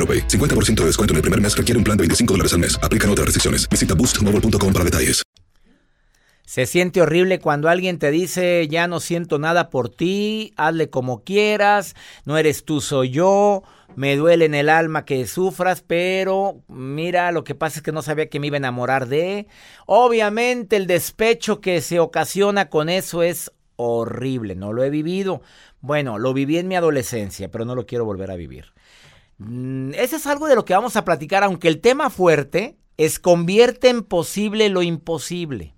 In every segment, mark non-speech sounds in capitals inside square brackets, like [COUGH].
AroPay. 50% de descuento en el primer mes requiere un plan de 25 dólares al mes. Aplican otras restricciones. Visita boostmobile.com para detalles. Se siente horrible cuando alguien te dice, ya no siento nada por ti, hazle como quieras, no eres tú, soy yo, me duele en el alma que sufras, pero mira, lo que pasa es que no sabía que me iba a enamorar de. Obviamente el despecho que se ocasiona con eso es horrible, no lo he vivido. Bueno, lo viví en mi adolescencia, pero no lo quiero volver a vivir. Mm, Ese es algo de lo que vamos a platicar, aunque el tema fuerte es convierte en posible lo imposible.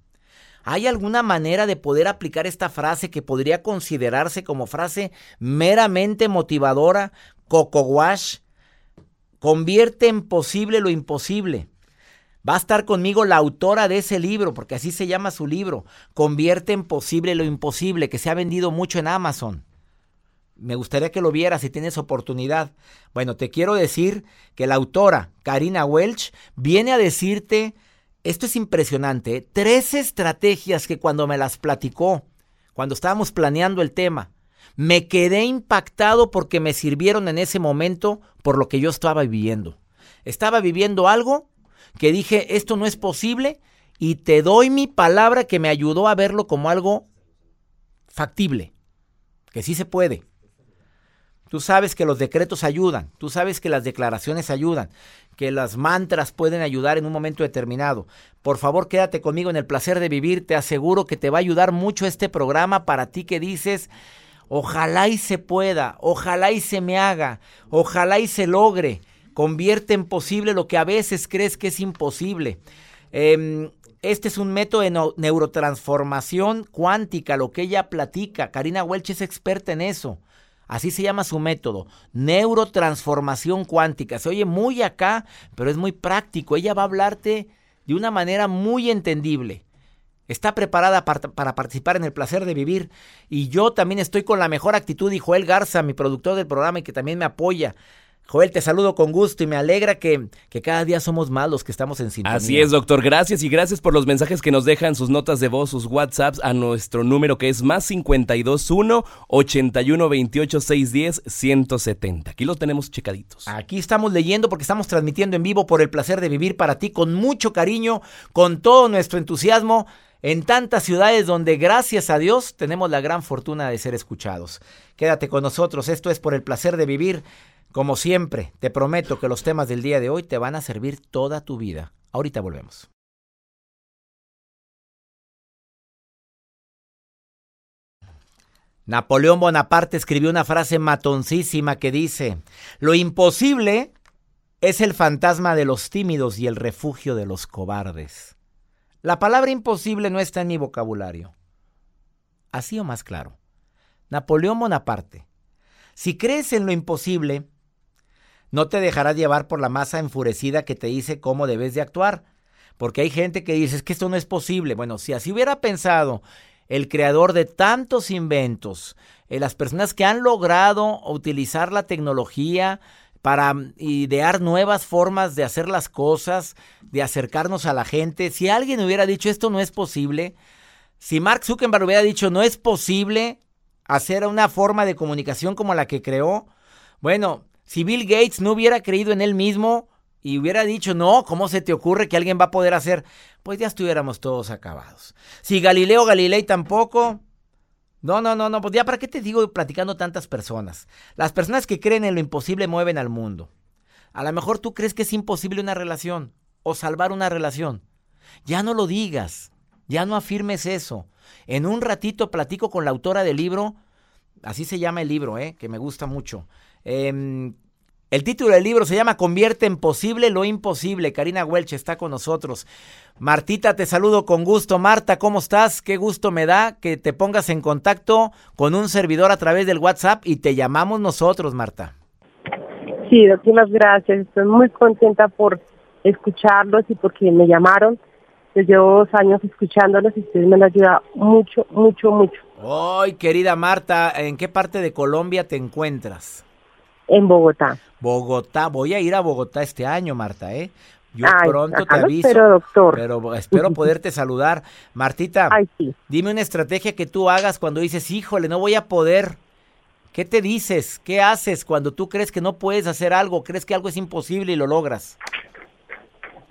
¿Hay alguna manera de poder aplicar esta frase que podría considerarse como frase meramente motivadora? Coco Wash. Convierte en posible lo imposible. Va a estar conmigo la autora de ese libro, porque así se llama su libro. Convierte en posible lo imposible, que se ha vendido mucho en Amazon. Me gustaría que lo vieras si tienes oportunidad. Bueno, te quiero decir que la autora, Karina Welch, viene a decirte, esto es impresionante, tres estrategias que cuando me las platicó, cuando estábamos planeando el tema, me quedé impactado porque me sirvieron en ese momento por lo que yo estaba viviendo. Estaba viviendo algo que dije, esto no es posible y te doy mi palabra que me ayudó a verlo como algo factible, que sí se puede. Tú sabes que los decretos ayudan, tú sabes que las declaraciones ayudan, que las mantras pueden ayudar en un momento determinado. Por favor, quédate conmigo en el placer de vivir, te aseguro que te va a ayudar mucho este programa para ti que dices, ojalá y se pueda, ojalá y se me haga, ojalá y se logre. Convierte en posible lo que a veces crees que es imposible. Eh, este es un método de neurotransformación cuántica, lo que ella platica. Karina Welch es experta en eso. Así se llama su método, neurotransformación cuántica. Se oye muy acá, pero es muy práctico. Ella va a hablarte de una manera muy entendible. Está preparada par- para participar en el placer de vivir. Y yo también estoy con la mejor actitud. Y Joel Garza, mi productor del programa y que también me apoya. Joel, te saludo con gusto y me alegra que, que cada día somos más los que estamos en sintonía. Así es, doctor. Gracias y gracias por los mensajes que nos dejan, sus notas de voz, sus WhatsApps a nuestro número que es más 521 81 28 610 170. Aquí lo tenemos checaditos. Aquí estamos leyendo porque estamos transmitiendo en vivo por el placer de vivir para ti con mucho cariño, con todo nuestro entusiasmo en tantas ciudades donde gracias a Dios tenemos la gran fortuna de ser escuchados. Quédate con nosotros, esto es por el placer de vivir. Como siempre, te prometo que los temas del día de hoy te van a servir toda tu vida. Ahorita volvemos. Napoleón Bonaparte escribió una frase matoncísima que dice, lo imposible es el fantasma de los tímidos y el refugio de los cobardes. La palabra imposible no está en mi vocabulario. Así o más claro. Napoleón Bonaparte, si crees en lo imposible, no te dejarás llevar por la masa enfurecida que te dice cómo debes de actuar. Porque hay gente que dice, es que esto no es posible. Bueno, si así hubiera pensado el creador de tantos inventos, eh, las personas que han logrado utilizar la tecnología para idear nuevas formas de hacer las cosas, de acercarnos a la gente. Si alguien hubiera dicho esto no es posible, si Mark Zuckerberg hubiera dicho no es posible hacer una forma de comunicación como la que creó, bueno, si Bill Gates no hubiera creído en él mismo y hubiera dicho, no, ¿cómo se te ocurre que alguien va a poder hacer? Pues ya estuviéramos todos acabados. Si Galileo Galilei tampoco, no, no, no, no, pues ya para qué te digo platicando tantas personas. Las personas que creen en lo imposible mueven al mundo. A lo mejor tú crees que es imposible una relación o salvar una relación. Ya no lo digas, ya no afirmes eso. En un ratito platico con la autora del libro, así se llama el libro, ¿eh? que me gusta mucho. Em, el título del libro se llama Convierte en posible lo imposible. Karina Welch está con nosotros. Martita, te saludo con gusto. Marta, ¿cómo estás? Qué gusto me da que te pongas en contacto con un servidor a través del WhatsApp y te llamamos nosotros, Marta. Sí, muchas gracias. Estoy muy contenta por escucharlos y porque me llamaron. Yo llevo dos años escuchándolos y ustedes me han ayudado mucho, mucho, mucho. Ay, querida Marta, ¿en qué parte de Colombia te encuentras? En Bogotá. Bogotá, voy a ir a Bogotá este año, Marta, ¿eh? Yo Ay, pronto te aviso. espero, doctor. Pero espero [LAUGHS] poderte saludar. Martita, Ay, sí. dime una estrategia que tú hagas cuando dices, híjole, no voy a poder. ¿Qué te dices? ¿Qué haces cuando tú crees que no puedes hacer algo? ¿Crees que algo es imposible y lo logras?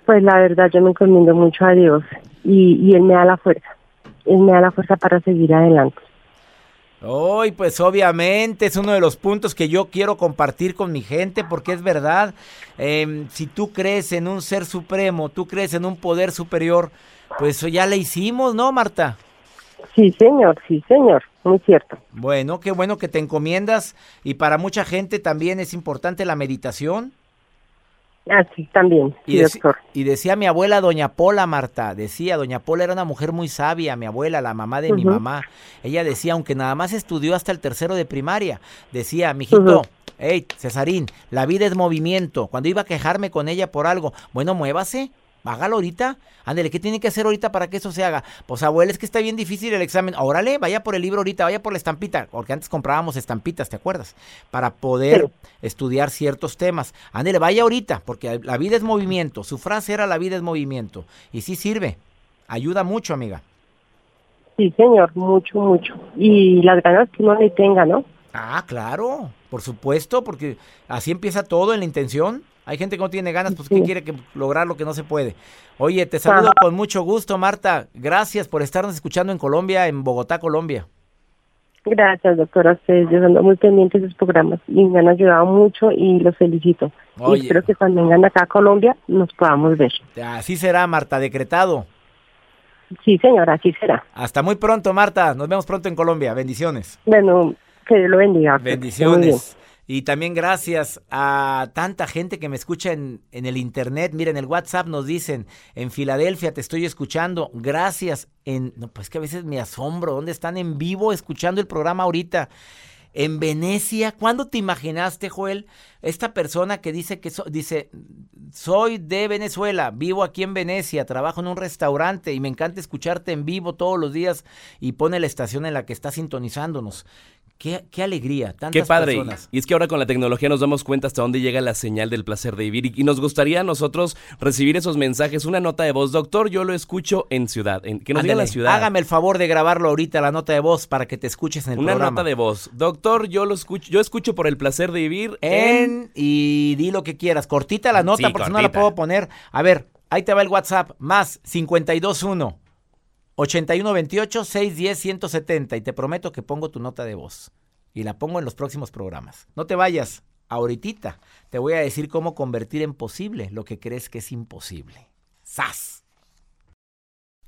Pues la verdad, yo me encomiendo mucho a Dios y, y Él me da la fuerza. Él me da la fuerza para seguir adelante. Hoy, pues obviamente es uno de los puntos que yo quiero compartir con mi gente porque es verdad. Em, si tú crees en un ser supremo, tú crees en un poder superior, pues eso ya le hicimos, ¿no, Marta? Sí, señor, sí, señor. Muy cierto. Bueno, qué bueno que te encomiendas y para mucha gente también es importante la meditación. Así también, Y, doctor. y decía mi abuela Doña Pola, Marta, decía, Doña Pola era una mujer muy sabia, mi abuela, la mamá de mi mamá. Ella decía, aunque nada más estudió hasta el tercero de primaria, decía, mijito, Ujú. hey, Cesarín, la vida es movimiento. Cuando iba a quejarme con ella por algo, bueno, muévase, hágalo ahorita. Ándele, ¿qué tiene que hacer ahorita para que eso se haga? Pues abuela, es que está bien difícil el examen. Órale, vaya por el libro ahorita, vaya por la estampita, porque antes comprábamos estampitas, ¿te acuerdas? Para poder estudiar ciertos temas. Ándele, vaya ahorita, porque la vida es movimiento. Su frase era la vida es movimiento. Y sí sirve. Ayuda mucho, amiga. Sí, señor, mucho, mucho. Y las ganas que uno le tenga, ¿no? Ah, claro, por supuesto, porque así empieza todo en la intención. Hay gente que no tiene ganas, pues que Sí. quiere que lograr lo que no se puede. Oye, te saludo con mucho gusto, Marta. Gracias por estarnos escuchando en Colombia, en Bogotá, Colombia. Gracias, doctora. Ustedes, yo ando muy pendiente de sus programas y me han ayudado mucho y los felicito. Oye. Y espero que cuando vengan acá a Colombia nos podamos ver. Así será, Marta, decretado. Sí, señora, así será. Hasta muy pronto, Marta. Nos vemos pronto en Colombia. Bendiciones. Bueno, que Dios lo bendiga. Bendiciones. Y también gracias a tanta gente que me escucha en, en el internet. Miren, el WhatsApp nos dicen, en Filadelfia te estoy escuchando. Gracias. En, no, pues que a veces me asombro. ¿Dónde están en vivo escuchando el programa ahorita? En Venecia. ¿Cuándo te imaginaste, Joel? Esta persona que dice que so- dice, soy de Venezuela, vivo aquí en Venecia, trabajo en un restaurante y me encanta escucharte en vivo todos los días y pone la estación en la que está sintonizándonos. Qué, qué alegría, tantas Qué padre. personas. Y es que ahora con la tecnología nos damos cuenta hasta dónde llega la señal del placer de vivir. Y, y nos gustaría a nosotros recibir esos mensajes, una nota de voz. Doctor, yo lo escucho en ciudad. En, que nos diga Ándale, la ciudad. Hágame el favor de grabarlo ahorita, la nota de voz, para que te escuches en el una programa. nota de voz. Doctor, yo lo escucho, yo escucho por el placer de vivir en... en y di lo que quieras. Cortita la nota Sí, porque si no la cortita. puedo poner. A ver, ahí te va el WhatsApp. Más 521 8128 610 170 y te prometo que pongo tu nota de voz y la pongo en los próximos programas. No te vayas. Ahorita te voy a decir cómo convertir en posible lo que crees que es imposible. ¡Sas!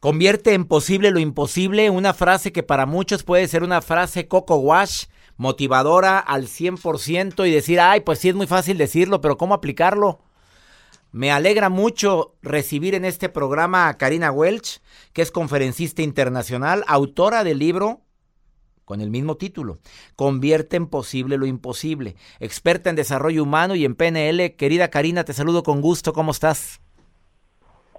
Convierte en posible lo imposible, una frase que para muchos puede ser una frase coco wash, motivadora al 100% y decir, ay, pues sí es muy fácil decirlo, pero ¿cómo aplicarlo? Me alegra mucho recibir en este programa a Karina Welch, que es conferencista internacional, autora del libro con el mismo título, Convierte en posible lo imposible, experta en desarrollo humano y en PNL. Querida Karina, te saludo con gusto, ¿cómo estás?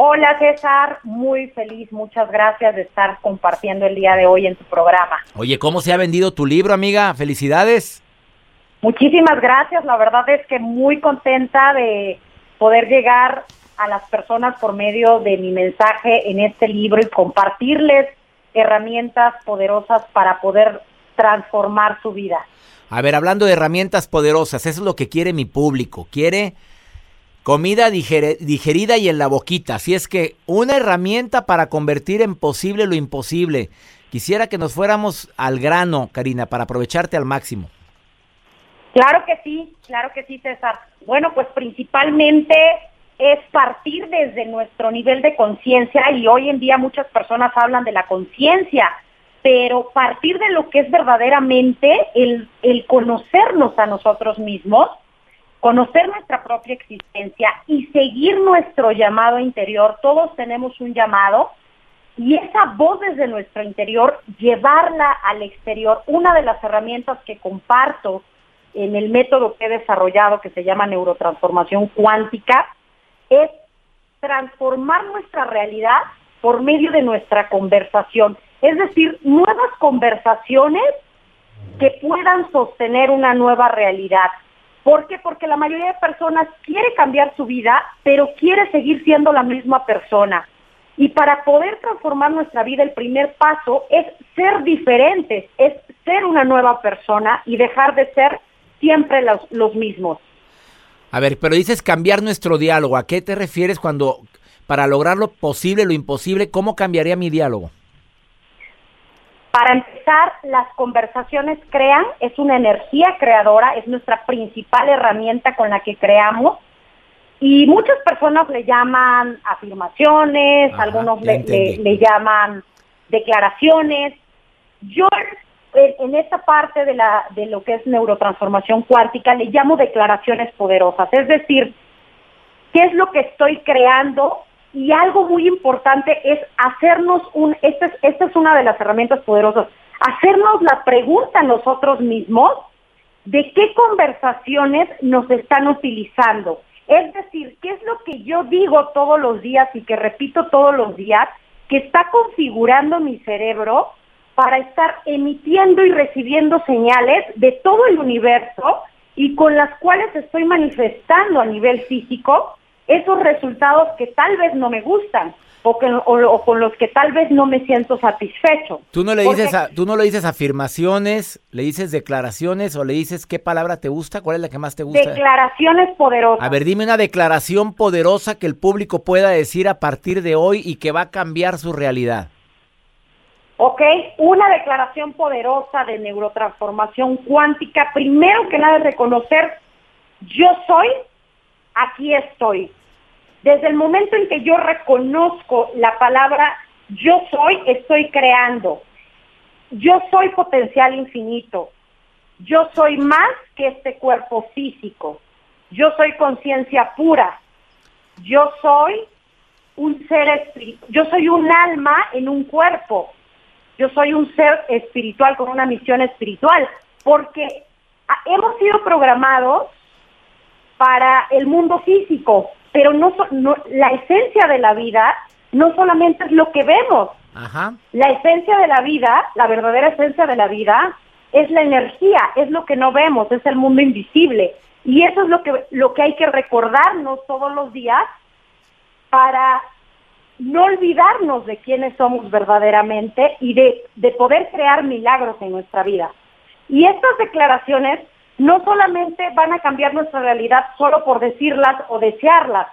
Hola César, muy feliz, muchas gracias de estar compartiendo el día de hoy en tu programa. Oye, ¿cómo se ha vendido tu libro, amiga? Felicidades. Muchísimas gracias, la verdad es que muy contenta de poder llegar a las personas por medio de mi mensaje en este libro y compartirles herramientas poderosas para poder transformar su vida. A ver, hablando de herramientas poderosas, eso es lo que quiere mi público. Quiere Comida digerida y en la boquita. Así es que una herramienta para convertir en posible lo imposible. Quisiera que nos fuéramos al grano, Karina, para aprovecharte al máximo. Claro que sí, claro que sí, César. Bueno, pues principalmente es partir desde nuestro nivel de conciencia y hoy en día muchas personas hablan de la conciencia, pero partir de lo que es verdaderamente el, el conocernos a nosotros mismos conocer nuestra propia existencia y seguir nuestro llamado interior. Todos tenemos un llamado y esa voz desde nuestro interior, llevarla al exterior. Una de las herramientas que comparto en el método que he desarrollado, que se llama neurotransformación cuántica, es transformar nuestra realidad por medio de nuestra conversación. Es decir, nuevas conversaciones que puedan sostener una nueva realidad. ¿Por qué? Porque la mayoría de personas quiere cambiar su vida, pero quiere seguir siendo la misma persona. Y para poder transformar nuestra vida, el primer paso es ser diferentes, es ser una nueva persona y dejar de ser siempre los, los mismos. A ver, pero dices cambiar nuestro diálogo. ¿A qué te refieres cuando, para lograr lo posible, lo imposible, cómo cambiaría mi diálogo? Para empezar, las conversaciones crean, es una energía creadora, es nuestra principal herramienta con la que creamos. Y muchas personas le llaman afirmaciones, algunos le, le, llaman declaraciones. Yo en esta parte de, la, de lo que es neurotransformación cuántica le llamo declaraciones poderosas. Es decir, ¿qué es lo que estoy creando y algo muy importante es hacernos un, esta es, esta es una de las herramientas poderosas, hacernos la pregunta nosotros mismos de qué conversaciones nos están utilizando. Es decir, qué es lo que yo digo todos los días y que repito todos los días, que está configurando mi cerebro para estar emitiendo y recibiendo señales de todo el universo y con las cuales estoy manifestando a nivel físico esos resultados que tal vez no me gustan o, con los que tal vez no me siento satisfecho. ¿Tú no, le dices ¿Tú no le dices afirmaciones, le dices declaraciones o le dices qué palabra te gusta? ¿Cuál es la que más te gusta? Declaraciones poderosas. A ver, dime una declaración poderosa que el público pueda decir a partir de hoy y que va a cambiar su realidad. Ok, una declaración poderosa de neurotransformación cuántica. Primero que nada, reconocer, yo soy, aquí estoy. Desde el momento en que yo reconozco la palabra yo soy, estoy creando. Yo soy potencial infinito. Yo soy más que este cuerpo físico. Yo soy conciencia pura. Yo soy un ser espiritual. Yo soy un alma en un cuerpo. Yo soy un ser espiritual con una misión espiritual. Porque hemos sido programados para el mundo físico, pero no, la esencia de la vida no solamente es lo que vemos. La esencia de la vida, la verdadera esencia de la vida, es la energía, es lo que no vemos, es el mundo invisible. Y eso es lo que, lo que hay que recordarnos todos los días para no olvidarnos de quiénes somos verdaderamente y de, de poder crear milagros en nuestra vida. Y estas declaraciones no solamente van a cambiar nuestra realidad solo por decirlas o desearlas.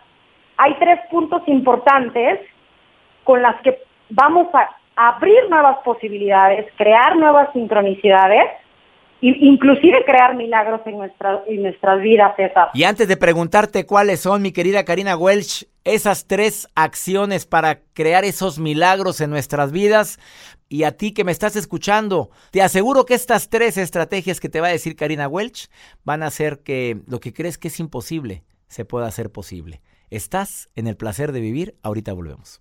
Hay tres puntos importantes con las que vamos a abrir nuevas posibilidades, crear nuevas sincronicidades e inclusive crear milagros en, nuestra, en nuestras vidas. Y antes de preguntarte cuáles son, mi querida Karina Welch, esas tres acciones para crear esos milagros en nuestras vidas. Y a ti que me estás escuchando, te aseguro que estas tres estrategias que te va a decir Karina Welch van a hacer que lo que crees que es imposible se pueda hacer posible. Estás en el placer de vivir, ahorita volvemos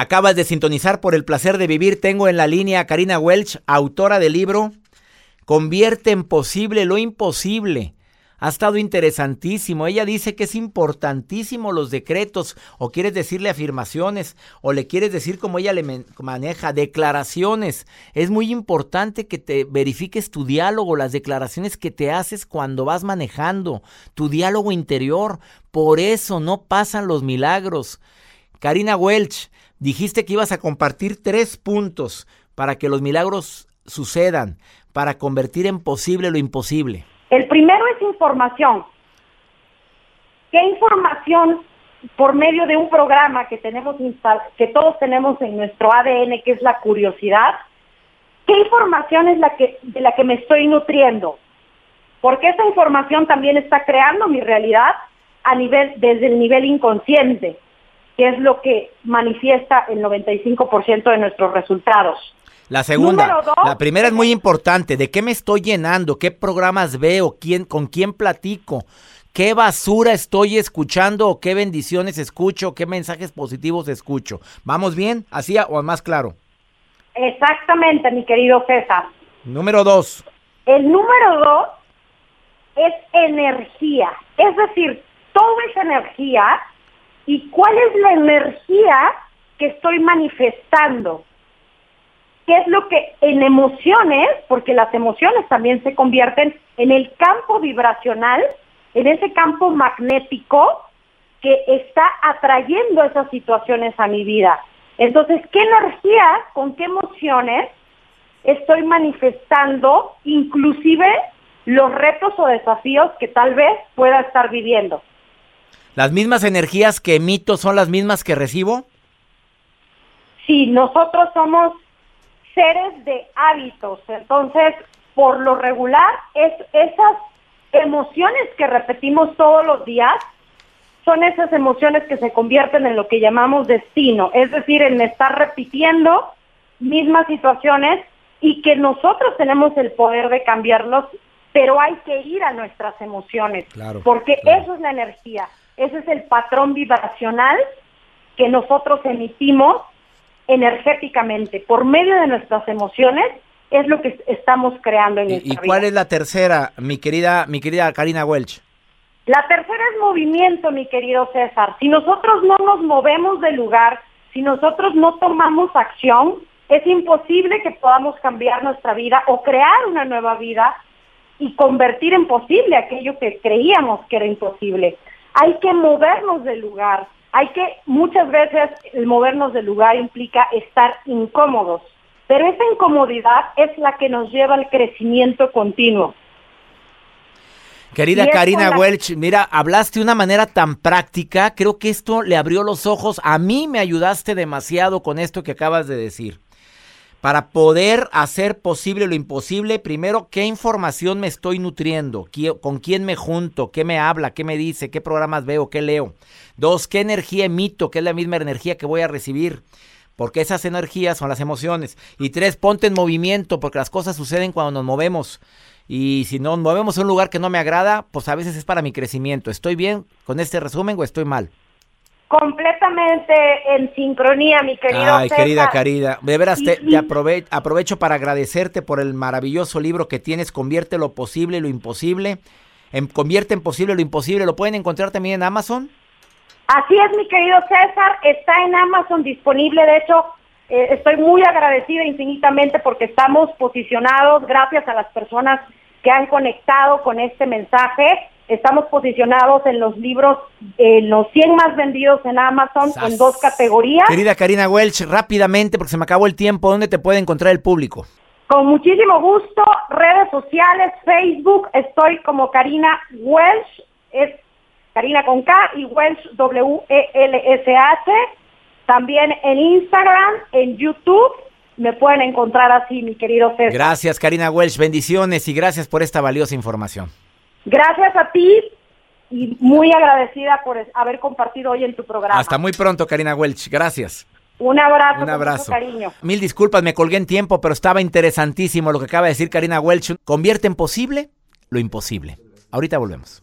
Acabas de sintonizar por el placer de vivir. Tengo en la línea a Karina Welch, autora del libro Convierte en posible lo imposible. Ha estado interesantísimo. Ella dice que es importantísimo los decretos, o quieres decirle afirmaciones, o le quieres decir como ella le maneja, declaraciones. Es muy importante que te verifiques tu diálogo, las declaraciones que te haces cuando vas manejando, tu diálogo interior. Por eso no pasan los milagros. Karina Welch, dijiste que ibas a compartir tres puntos para que los milagros sucedan, para convertir en posible lo imposible. El primero es información. ¿Qué información por medio de un programa que tenemos que todos tenemos en nuestro ADN, que es la curiosidad? ¿Qué información es la que de la que me estoy nutriendo? Porque esa información también está creando mi realidad a nivel desde el nivel inconsciente que es lo que manifiesta el 95% de nuestros resultados. La segunda, la primera es muy importante. ¿De qué me estoy llenando? ¿Qué programas veo? ¿Quién, ¿Con quién platico? ¿Qué basura estoy escuchando o qué bendiciones escucho? ¿Qué mensajes positivos escucho? ¿Vamos bien? ¿Así o más claro? Exactamente, mi querido César. Número dos. El número dos es energía. Es decir, toda esa energía y cuál es la energía que estoy manifestando. ¿Qué es lo que en emociones, porque las emociones también se convierten en el campo vibracional, en ese campo magnético que está atrayendo esas situaciones a mi vida? Entonces, ¿qué energía, con qué emociones estoy manifestando inclusive los retos o desafíos que tal vez pueda estar viviendo? ¿Las mismas energías que emito son las mismas que recibo? Sí, nosotros somos seres de hábitos, entonces por lo regular es esas emociones que repetimos todos los días son esas emociones que se convierten en lo que llamamos destino, es decir, en estar repitiendo mismas situaciones y que nosotros tenemos el poder de cambiarlos, pero hay que ir a nuestras emociones, porque eso es la energía. Ese es el patrón vibracional que nosotros emitimos energéticamente por medio de nuestras emociones es lo que estamos creando en nuestra ¿Y cuál es la tercera, mi querida, mi querida Karina Welch? La tercera es movimiento, mi querido César. Si nosotros no nos movemos del lugar, si nosotros no tomamos acción, es imposible que podamos cambiar nuestra vida o crear una nueva vida y convertir en posible aquello que creíamos que era imposible hay que movernos del lugar. Hay que, muchas veces el movernos del lugar implica estar incómodos, pero esa incomodidad es la que nos lleva al crecimiento continuo. Querida Karina Welch, mira, hablaste de una manera tan práctica, creo que esto le abrió los ojos, a mí me ayudaste demasiado con esto que acabas de decir. Para poder hacer posible lo imposible, primero, ¿qué información me estoy nutriendo? ¿Con quién me junto? ¿Qué me habla? ¿Qué me dice? ¿Qué programas veo? ¿Qué leo? Dos, ¿qué energía emito? ¿Qué es la misma energía que voy a recibir? Porque esas energías son las emociones. Y tres, ponte en movimiento, porque las cosas suceden cuando nos movemos. Y si nos movemos a un lugar que no me agrada, pues a veces es para mi crecimiento. ¿Estoy bien con este resumen o estoy mal? Completamente en sincronía, mi querido Ay, querida Carida, de veras te, aprovecho para agradecerte por el maravilloso libro que tienes, Convierte lo posible y lo imposible. En, convierte en posible lo imposible, ¿lo pueden encontrar también en Amazon? Así es, mi querido César, está en Amazon disponible, de hecho, eh, estoy muy agradecida infinitamente porque estamos posicionados gracias a las personas que han conectado con este mensaje. Estamos posicionados en los libros, en los 100 más vendidos en Amazon en dos categorías. Querida Karina Welch, rápidamente, porque se me acabó el tiempo, ¿dónde te puede encontrar el público? Con muchísimo gusto, redes sociales, Facebook, estoy como Karina Welch, es Karina con K y Welch W-E-L-S-H. También en Instagram, en YouTube, me pueden encontrar así, mi querido César. Gracias, Karina Welch, bendiciones y gracias por esta valiosa información. Gracias a ti y muy agradecida por haber compartido hoy en tu programa. Hasta muy pronto, Karina Welch. Gracias. Un abrazo. Un abrazo. cariño. Mil disculpas, me colgué en tiempo, pero estaba interesantísimo lo que acaba de decir Karina Welch. Convierte en posible lo imposible. Ahorita volvemos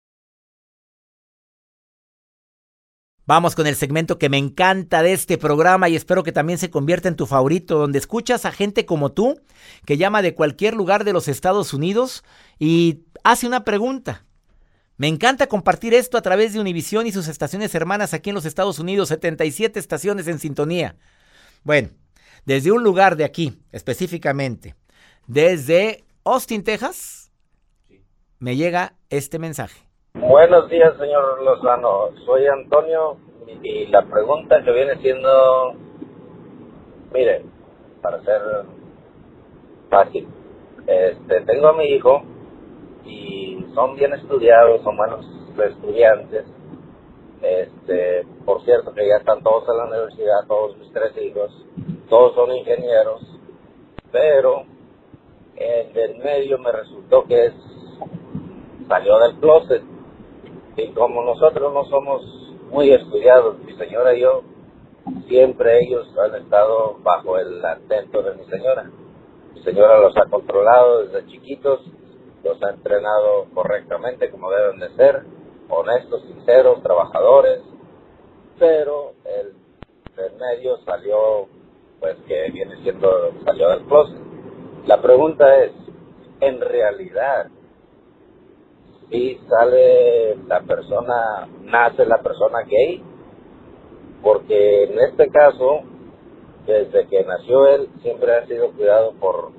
Vamos con el segmento que me encanta de este programa y espero que también se convierta en tu favorito, donde escuchas a gente como tú que llama de cualquier lugar de los Estados Unidos y hace una pregunta. Me encanta compartir esto a través de Univisión y sus estaciones hermanas aquí en los Estados Unidos, 77 estaciones en sintonía. Bueno, desde un lugar de aquí, específicamente, desde Austin, Texas, me llega este mensaje. Buenos días, señor Lozano. Soy Antonio y la pregunta que viene siendo, mire, para ser fácil, este, tengo a mi hijo y son bien estudiados, son buenos estudiantes. Este, por cierto que ya están todos en la universidad, todos mis tres hijos, todos son ingenieros, pero el medio me resultó que es, salió del closet y como nosotros no somos muy estudiados, mi señora y yo, siempre ellos han estado bajo el atento de mi señora. Mi señora los ha controlado desde chiquitos, los ha entrenado correctamente como deben de ser, honestos, sinceros, trabajadores, pero el, del medio salió, pues que viene siendo, salió del closet. La pregunta es, en realidad, y sale la persona, nace la persona gay, porque en este caso, desde que nació él, siempre ha sido cuidado por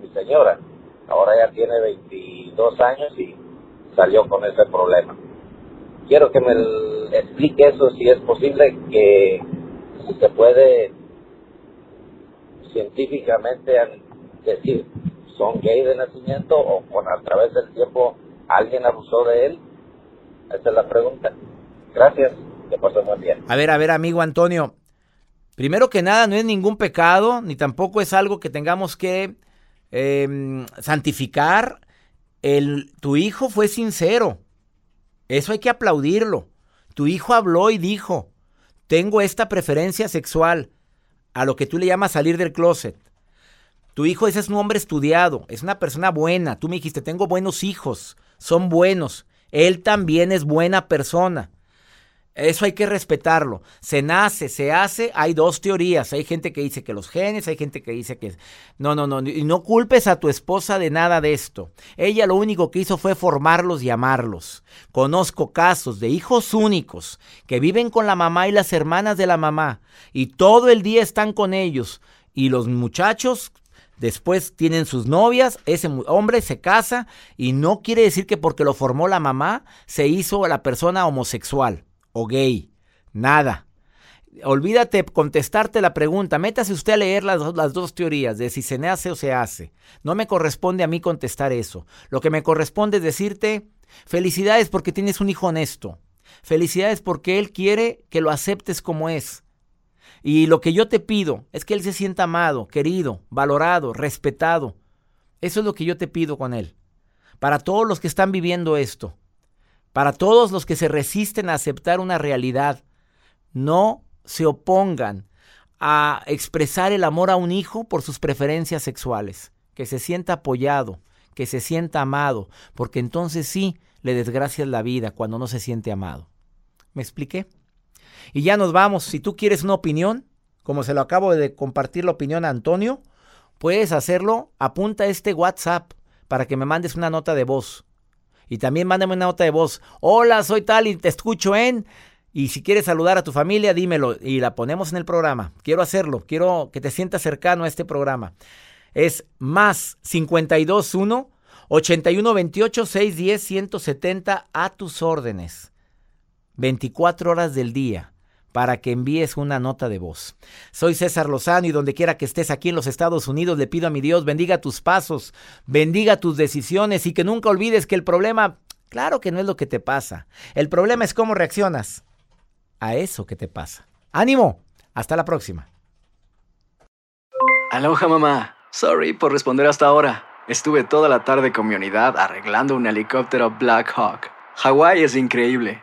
mi señora. Ahora ya tiene 22 años y salió con ese problema. Quiero que me explique eso, si es posible, que se puede científicamente decir son gay de nacimiento o con a través del tiempo ¿Alguien abusó de él? Esa es la pregunta. Gracias. A ver, a ver, amigo Antonio. Primero que nada, no es ningún pecado, ni tampoco es algo que tengamos que em, santificar. El, tu hijo fue sincero. Eso hay que aplaudirlo. Tu hijo habló y dijo, tengo esta preferencia sexual, a lo que tú le llamas salir del closet. Tu hijo ese es un hombre estudiado, es una persona buena. Tú me dijiste, tengo buenos hijos son buenos. Él también es buena persona. Eso hay que respetarlo. Se nace, se hace. Hay dos teorías. Hay gente que dice que los genes, hay gente que dice que... No, no, no. Y no culpes a tu esposa de nada de esto. Ella lo único que hizo fue formarlos y amarlos. Conozco casos de hijos únicos que viven con la mamá y las hermanas de la mamá y todo el día están con ellos. Y los muchachos Después tienen sus novias, ese hombre se casa y no quiere decir que porque lo formó la mamá se hizo la persona homosexual o gay. Nada. Olvídate contestarte la pregunta. Métase usted a leer las, las, dos teorías de si se nace o se hace. No me corresponde a mí contestar eso. Lo que me corresponde es decirte felicidades porque tienes un hijo honesto. Felicidades porque él quiere que lo aceptes como es. Y lo que yo te pido es que Él se sienta amado, querido, valorado, respetado. Eso es lo que yo te pido con Él. Para todos los que están viviendo esto, para todos los que se resisten a aceptar una realidad, no se opongan a expresar el amor a un hijo por sus preferencias sexuales, que se sienta apoyado, que se sienta amado, porque entonces sí le desgracias la vida cuando no se siente amado. ¿Me expliqué? Y ya nos vamos. Si tú quieres una opinión, como se lo acabo de compartir la opinión a Antonio, puedes hacerlo. Apunta este WhatsApp para que me mandes una nota de voz. Y también mándame una nota de voz. Hola, soy tal y te escucho en... Y si quieres saludar a tu familia, dímelo y la ponemos en el programa. Quiero hacerlo, quiero que te sientas cercano a este programa. Es más 521 8128 610 170 a tus órdenes. 24 horas del día para que envíes una nota de voz. Soy César Lozano y donde quiera que estés aquí en los Estados Unidos le pido a mi Dios bendiga tus pasos, bendiga tus decisiones y que nunca olvides que el problema, claro que no es lo que te pasa, el problema es cómo reaccionas a eso que te pasa. ¡Ánimo! Hasta la próxima. Aloha mamá, sorry por responder hasta ahora. Estuve toda la tarde con mi unidad arreglando un helicóptero Black Hawk. Hawái es increíble.